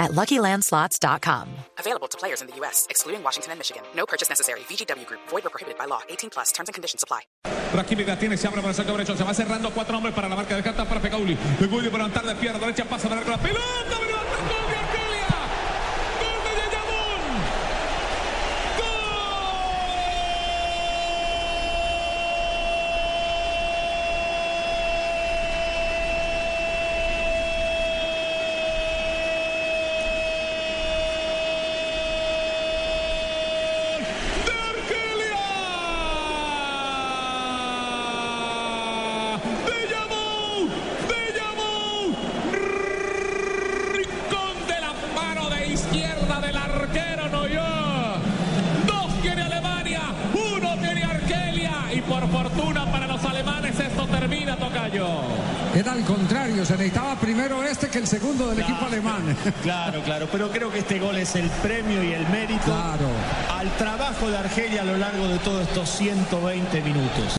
at LuckyLandSlots.com. Available to players in the U.S., excluding Washington and Michigan. No purchase necessary. VGW Group. Void or prohibited by law. 18 plus. Terms and conditions apply. Rakitic la tiene, se abre para el sector derecho, se va cerrando cuatro hombres para la marca de carta para Feghouli. Feghouli para levantar de pierna derecha, pasa para la pelota, izquierda del arquero Noyó. Dos tiene Alemania, uno tiene Argelia. Y por fortuna para los alemanes esto termina, Tocayo. Era al contrario, se necesitaba primero este que el segundo del equipo alemán. Claro, claro, pero creo que este gol es el premio y el mérito Claro. al trabajo de Argelia a lo largo de todos estos 120 minutos.